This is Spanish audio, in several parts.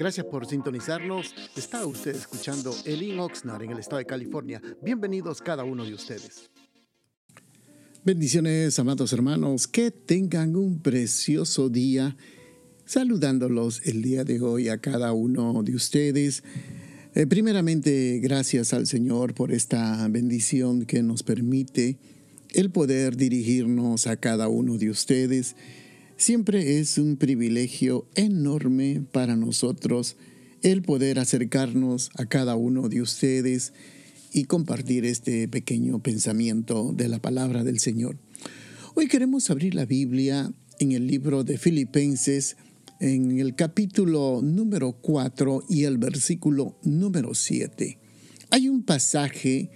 Gracias por sintonizarnos. Está usted escuchando Elin Oxnard en el estado de California. Bienvenidos cada uno de ustedes. Bendiciones, amados hermanos. Que tengan un precioso día. Saludándolos el día de hoy a cada uno de ustedes. Eh, primeramente, gracias al Señor por esta bendición que nos permite el poder dirigirnos a cada uno de ustedes Siempre es un privilegio enorme para nosotros el poder acercarnos a cada uno de ustedes y compartir este pequeño pensamiento de la palabra del Señor. Hoy queremos abrir la Biblia en el libro de Filipenses, en el capítulo número 4 y el versículo número 7. Hay un pasaje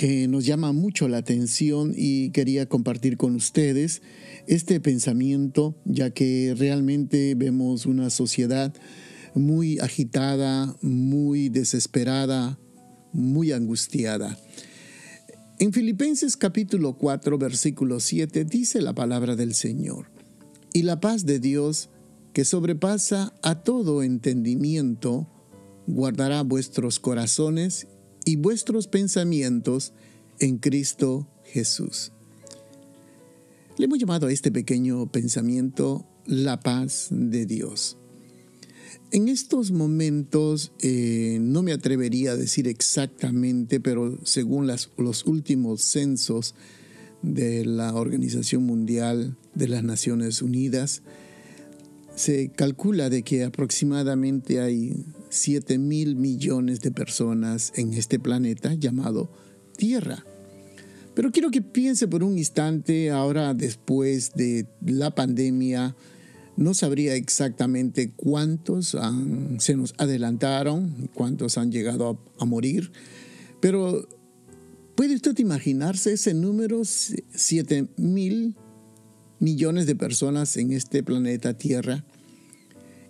que nos llama mucho la atención y quería compartir con ustedes este pensamiento, ya que realmente vemos una sociedad muy agitada, muy desesperada, muy angustiada. En Filipenses capítulo 4, versículo 7 dice la palabra del Señor, y la paz de Dios, que sobrepasa a todo entendimiento, guardará vuestros corazones y vuestros pensamientos en Cristo Jesús. Le hemos llamado a este pequeño pensamiento la paz de Dios. En estos momentos eh, no me atrevería a decir exactamente, pero según los últimos censos de la Organización Mundial de las Naciones Unidas, se calcula de que aproximadamente hay 7 mil millones de personas en este planeta llamado Tierra. Pero quiero que piense por un instante, ahora después de la pandemia, no sabría exactamente cuántos se nos adelantaron, cuántos han llegado a, a morir, pero ¿puede usted imaginarse ese número? 7 mil millones de personas en este planeta Tierra.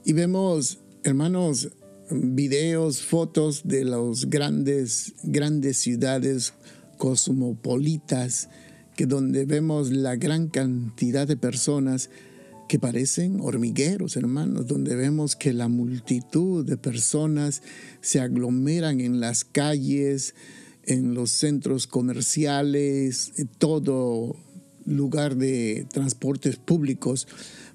Y vemos, hermanos, videos, fotos de las grandes, grandes ciudades cosmopolitas, que donde vemos la gran cantidad de personas que parecen hormigueros, hermanos, donde vemos que la multitud de personas se aglomeran en las calles, en los centros comerciales, en todo lugar de transportes públicos,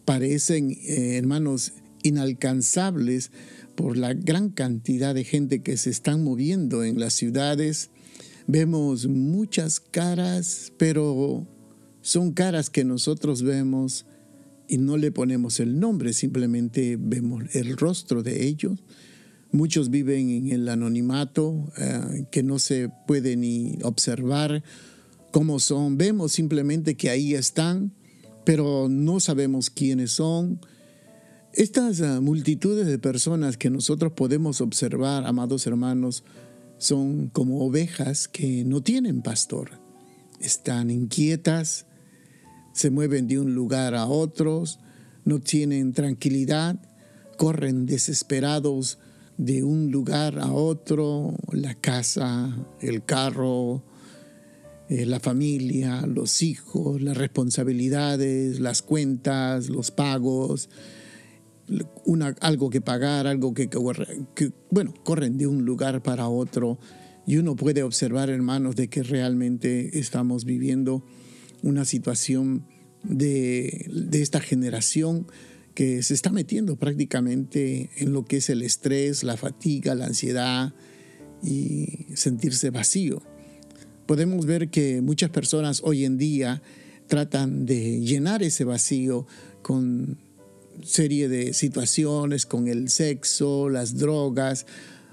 parecen, eh, hermanos, inalcanzables por la gran cantidad de gente que se están moviendo en las ciudades. Vemos muchas caras, pero son caras que nosotros vemos y no le ponemos el nombre, simplemente vemos el rostro de ellos. Muchos viven en el anonimato, eh, que no se puede ni observar cómo son. Vemos simplemente que ahí están, pero no sabemos quiénes son estas ah, multitudes de personas que nosotros podemos observar, amados hermanos, son como ovejas que no tienen pastor. Están inquietas, se mueven de un lugar a otro, no tienen tranquilidad, corren desesperados de un lugar a otro, la casa, el carro, eh, la familia, los hijos, las responsabilidades, las cuentas, los pagos una, algo que pagar, algo que, que, bueno, corren de un lugar para otro y uno puede observar, hermanos, de que realmente estamos viviendo una situación de, de esta generación que se está metiendo prácticamente en lo que es el estrés, la fatiga, la ansiedad y sentirse vacío. Podemos ver que muchas personas hoy en día tratan de llenar ese vacío con serie de situaciones con el sexo, las drogas.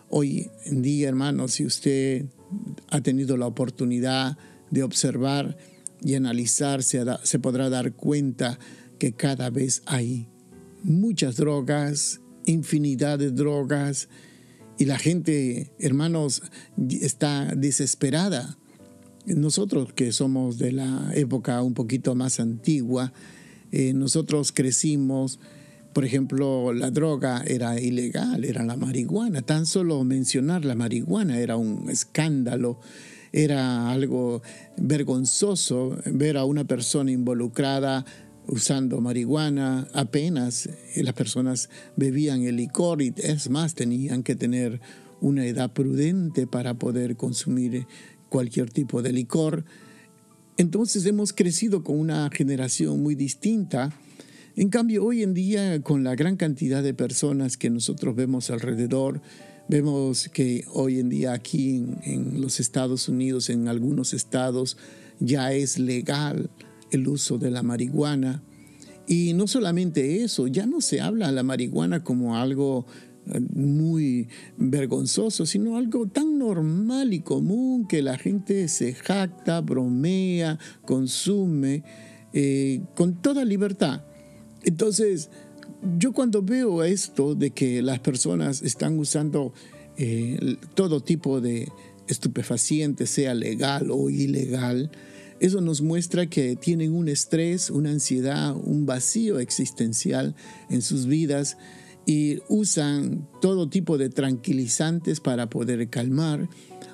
Hoy en día, hermanos, si usted ha tenido la oportunidad de observar y analizar, se, se podrá dar cuenta que cada vez hay muchas drogas, infinidad de drogas, y la gente, hermanos, está desesperada. Nosotros que somos de la época un poquito más antigua, eh, nosotros crecimos, por ejemplo, la droga era ilegal, era la marihuana. Tan solo mencionar la marihuana era un escándalo, era algo vergonzoso ver a una persona involucrada usando marihuana, apenas las personas bebían el licor y es más, tenían que tener una edad prudente para poder consumir cualquier tipo de licor. Entonces hemos crecido con una generación muy distinta. En cambio, hoy en día, con la gran cantidad de personas que nosotros vemos alrededor, vemos que hoy en día aquí en, los Estados Unidos, en algunos estados, ya es legal el uso de la marihuana. Y no solamente eso, ya no se habla de la marihuana como algo eh, muy vergonzoso, sino algo tan normal y común que la gente se jacta, bromea, consume eh, con toda libertad. Entonces, yo cuando veo esto de que las personas están usando eh, todo tipo de estupefacientes, sea legal o ilegal, eso nos muestra que tienen un estrés, una ansiedad, un vacío existencial en sus vidas y usan todo tipo de tranquilizantes para poder calmar.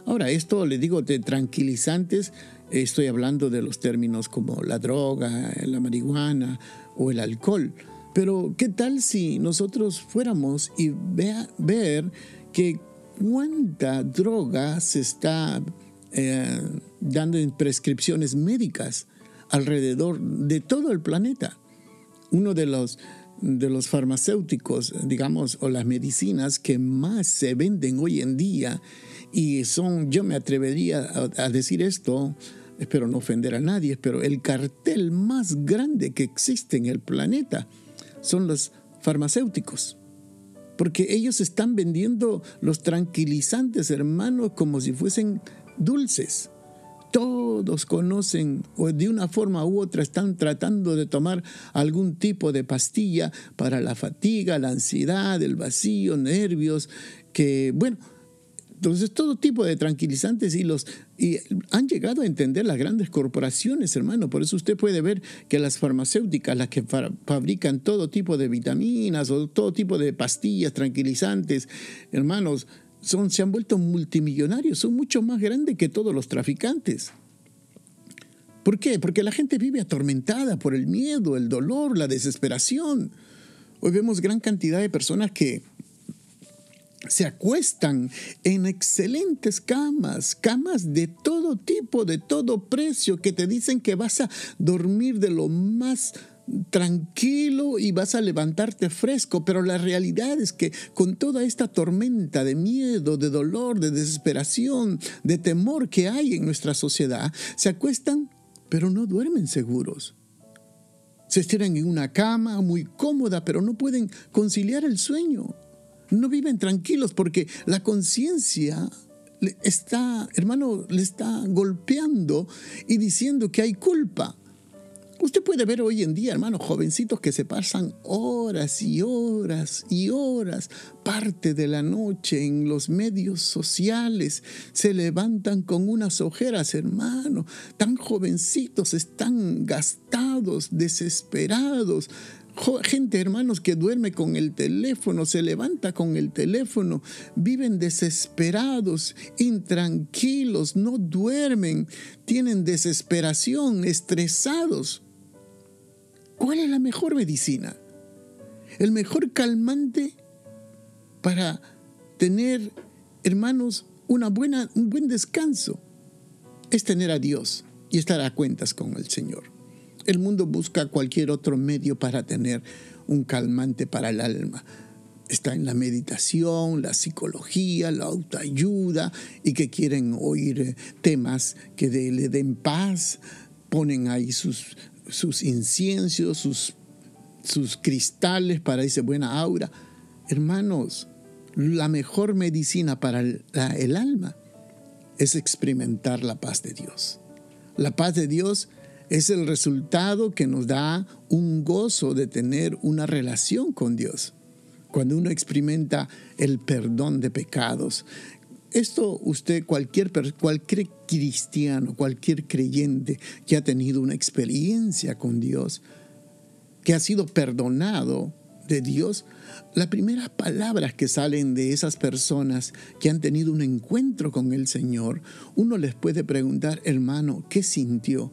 Ahora, esto le digo de tranquilizantes, estoy hablando de los términos como la droga, la marihuana o el alcohol. Pero, ¿qué tal si nosotros fuéramos y vea, ver que cuánta droga se está eh, dando prescripciones médicas alrededor de todo el planeta. Uno de los, de los farmacéuticos, digamos, o las medicinas que más se venden hoy en día y son, yo me atrevería a, decir esto, espero no ofender a nadie, pero el cartel más grande que existe en el planeta son los farmacéuticos porque ellos están vendiendo los tranquilizantes, hermanos, como si fuesen dulces. Todos conocen o de una forma u otra están tratando de tomar algún tipo de pastilla para la fatiga, la ansiedad, el vacío, nervios, que bueno, entonces todo tipo de tranquilizantes y los y han llegado a entender las grandes corporaciones, hermano. Por eso usted puede ver que las farmacéuticas, las que fabrican todo tipo de vitaminas o todo tipo de pastillas tranquilizantes, hermanos, son, se han vuelto multimillonarios, son mucho más grandes que todos los traficantes. ¿Por qué? Porque la gente vive atormentada por el miedo, el dolor, la desesperación. Hoy vemos gran cantidad de personas que se acuestan en excelentes camas, camas de todo tipo, de todo precio, que te dicen que vas a dormir de lo más tranquilo y vas a levantarte fresco, pero la realidad es que con toda esta tormenta de miedo, de dolor, de desesperación, de temor que hay en nuestra sociedad, se acuestan, pero no duermen seguros. Se estiran en una cama muy cómoda, pero no pueden conciliar el sueño. No viven tranquilos porque la conciencia está, hermano, le está golpeando y diciendo que hay culpa. Usted puede ver hoy en día, hermanos, jovencitos que se pasan horas y horas y horas, parte de la noche en los medios sociales, se levantan con unas ojeras, hermano, tan jovencitos, están gastados, desesperados, gente, hermanos, que duerme con el teléfono, se levanta con el teléfono, viven desesperados, intranquilos, no duermen, tienen desesperación, estresados. ¿Cuál es la mejor medicina? El mejor calmante para tener, hermanos, una buena, un buen descanso es tener a Dios y estar a cuentas con el Señor. El mundo busca cualquier otro medio para tener un calmante para el alma. Está en la meditación, la psicología, la autoayuda y que quieren oír temas que le den paz, ponen ahí sus sus sus, sus cristales para esa buena aura. Hermanos, la mejor medicina para el, el alma es experimentar la paz de Dios. La paz de Dios es el resultado que nos da un gozo de tener una relación con Dios. Cuando uno experimenta el perdón de pecados, esto usted, cualquier, cualquier cristiano, cualquier creyente que ha tenido una experiencia con Dios, que ha sido perdonado de Dios, las primeras palabras que salen de esas personas que han tenido un encuentro con el Señor, uno les puede preguntar, hermano, ¿qué sintió?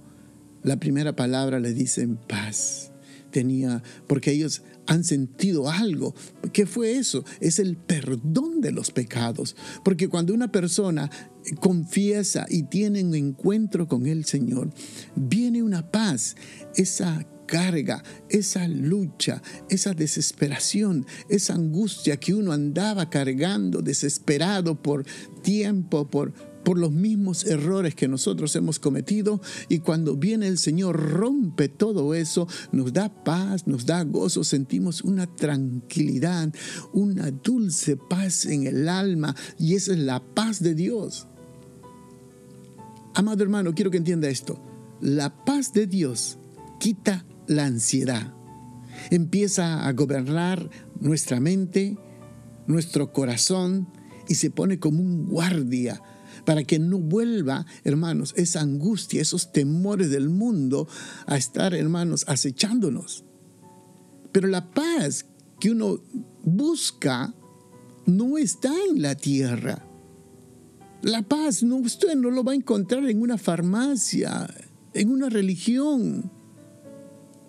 La primera palabra le dicen paz. tenía, porque ellos han sentido algo. ¿Qué fue eso? Es el perdón de los pecados. Porque cuando una persona confiesa y tiene un encuentro con el Señor, viene una paz, esa carga, esa lucha, esa desesperación, esa angustia que uno andaba cargando, desesperado por tiempo, por, por los mismos errores que nosotros hemos cometido y cuando viene el Señor rompe todo eso, nos da paz, nos da gozo, sentimos una tranquilidad, una dulce paz en el alma y esa es la paz de Dios. Amado hermano, quiero que entienda esto. La paz de Dios quita la ansiedad. Empieza a gobernar nuestra mente, nuestro corazón y se pone como un guardia para que no vuelva, hermanos, esa angustia, esos temores del mundo a estar, hermanos, acechándonos. Pero la paz que uno busca no está en la tierra. La paz no, usted no lo va a encontrar en una farmacia, en una religión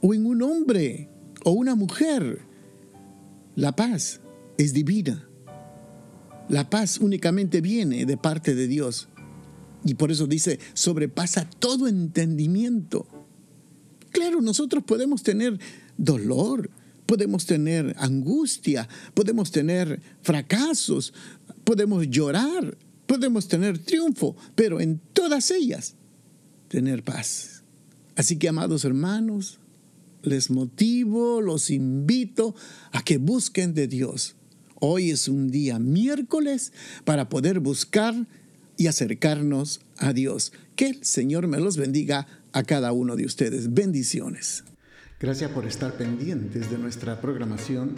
o en un hombre o una mujer. La paz es divina. La paz únicamente viene de parte de Dios. Y por eso dice, sobrepasa todo entendimiento. Claro, nosotros podemos tener dolor, podemos tener angustia, podemos tener fracasos, podemos llorar, podemos tener triunfo, pero en todas ellas tener paz. Así que, amados hermanos, les motivo, los invito a que busquen de Dios. Hoy es un día miércoles para poder buscar y acercarnos a Dios. Que el Señor me los bendiga a cada uno de ustedes. Bendiciones. Gracias por estar pendientes de nuestra programación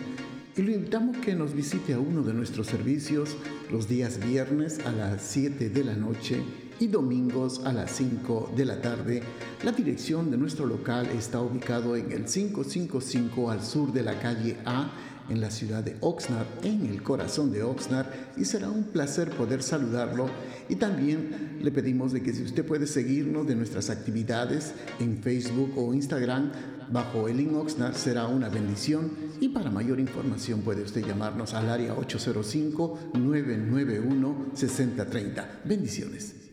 y lo invitamos que nos visite a uno de nuestros servicios los días viernes a las 7 de la noche y domingos a las 5 de la tarde. La dirección de nuestro local está ubicado en el 555 al sur de la calle A en la ciudad de Oxnard, en el corazón de Oxnard, y será un placer poder saludarlo. Y también le pedimos de que si usted puede seguirnos de nuestras actividades en Facebook o Instagram bajo el Oxnard será una bendición y para mayor información puede usted llamarnos al área 805-991-6030. Bendiciones.